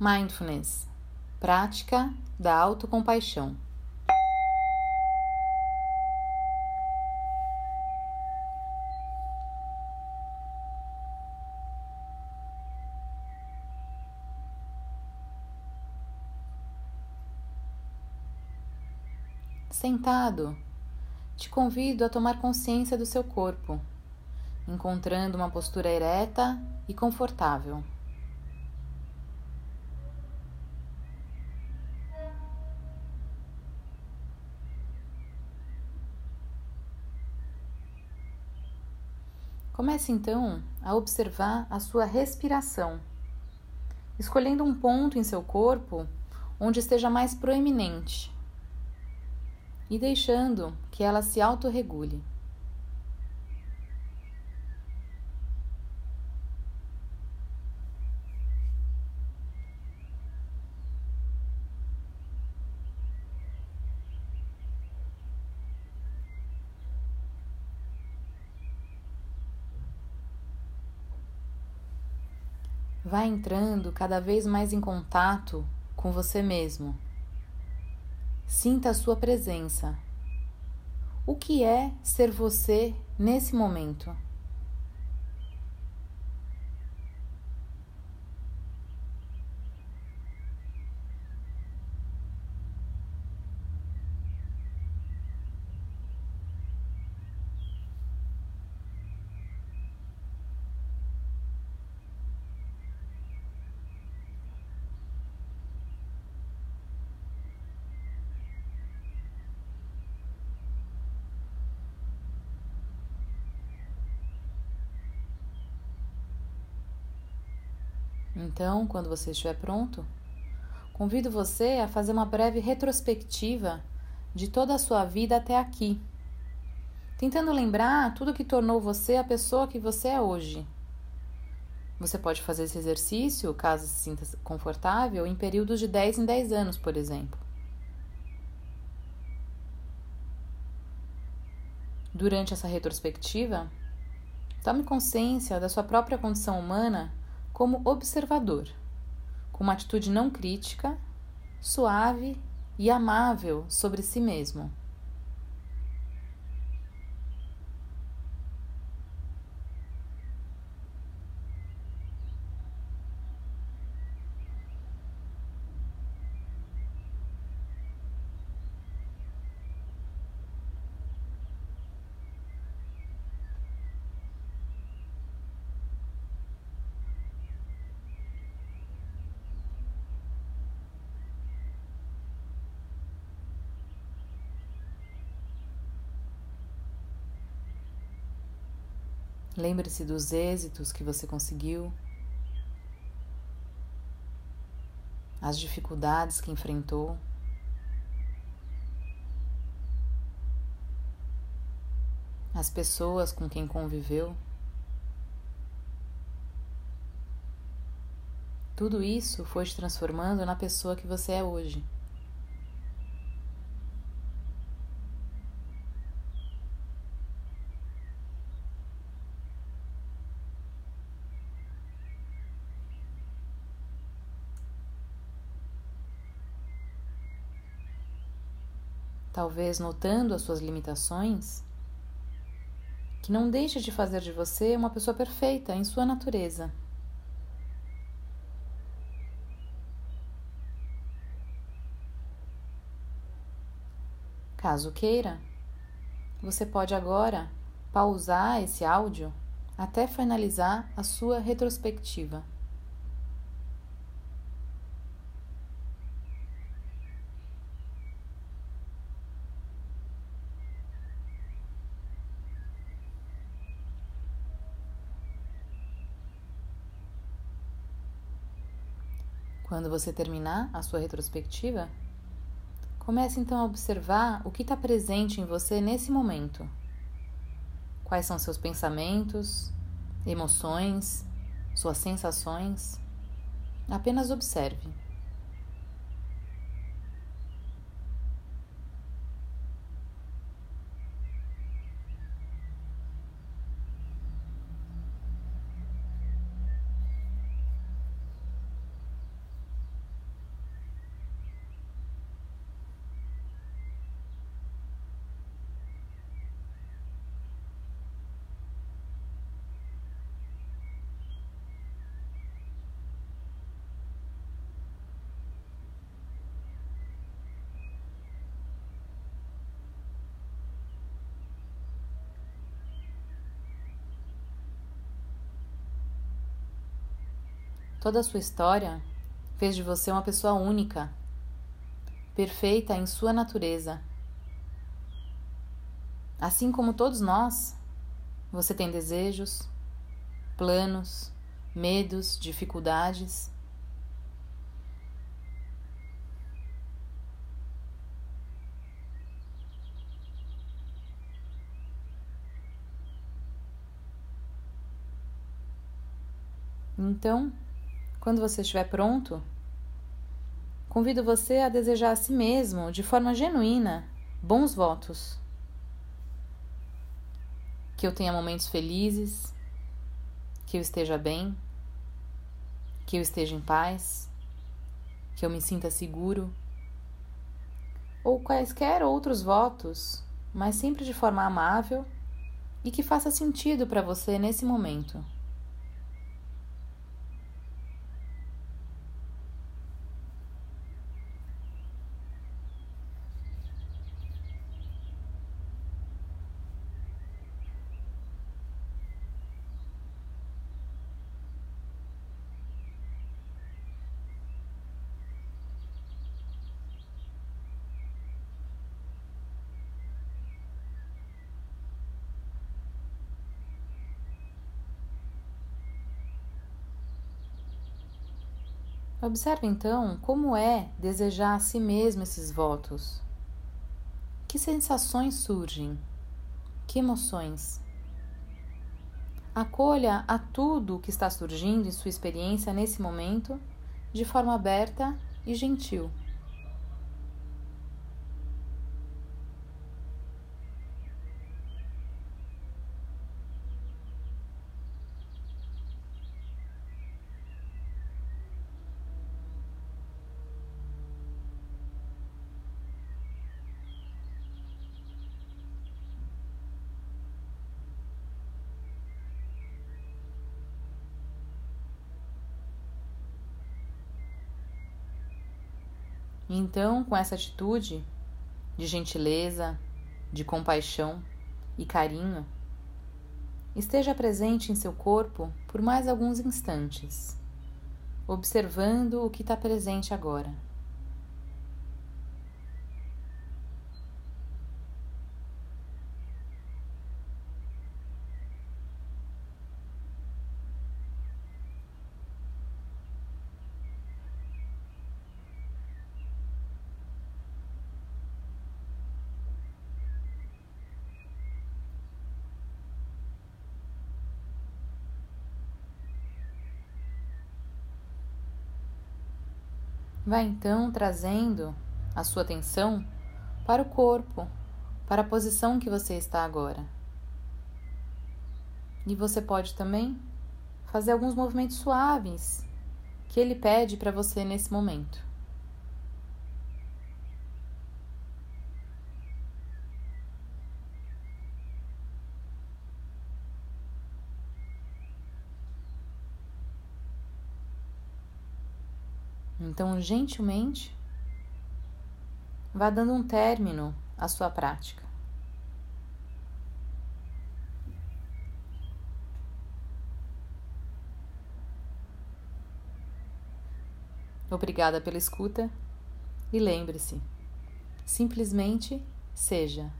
Mindfulness Prática da Autocompaixão. Sentado, te convido a tomar consciência do seu corpo, encontrando uma postura ereta e confortável. Comece então a observar a sua respiração, escolhendo um ponto em seu corpo onde esteja mais proeminente e deixando que ela se autorregule. Vá entrando cada vez mais em contato com você mesmo. Sinta a sua presença. O que é ser você nesse momento? Então, quando você estiver pronto, convido você a fazer uma breve retrospectiva de toda a sua vida até aqui, tentando lembrar tudo que tornou você a pessoa que você é hoje. Você pode fazer esse exercício, caso se sinta confortável, em períodos de 10 em 10 anos, por exemplo. Durante essa retrospectiva, tome consciência da sua própria condição humana como observador, com uma atitude não crítica, suave e amável sobre si mesmo. Lembre-se dos êxitos que você conseguiu, as dificuldades que enfrentou. As pessoas com quem conviveu. Tudo isso foi te transformando na pessoa que você é hoje. Talvez notando as suas limitações, que não deixe de fazer de você uma pessoa perfeita em sua natureza. Caso queira, você pode agora pausar esse áudio até finalizar a sua retrospectiva. Quando você terminar a sua retrospectiva, comece então a observar o que está presente em você nesse momento. Quais são seus pensamentos, emoções, suas sensações. Apenas observe. Toda a sua história fez de você uma pessoa única, perfeita em sua natureza. Assim como todos nós, você tem desejos, planos, medos, dificuldades. Então, quando você estiver pronto, convido você a desejar a si mesmo, de forma genuína, bons votos. Que eu tenha momentos felizes, que eu esteja bem, que eu esteja em paz, que eu me sinta seguro, ou quaisquer outros votos, mas sempre de forma amável e que faça sentido para você nesse momento. Observe então como é desejar a si mesmo esses votos. Que sensações surgem? Que emoções? Acolha a tudo o que está surgindo em sua experiência nesse momento de forma aberta e gentil. Então, com essa atitude de gentileza, de compaixão e carinho, esteja presente em seu corpo por mais alguns instantes, observando o que está presente agora. Vai então trazendo a sua atenção para o corpo, para a posição que você está agora. E você pode também fazer alguns movimentos suaves que ele pede para você nesse momento. Então, gentilmente, vá dando um término à sua prática. Obrigada pela escuta e lembre-se, simplesmente seja.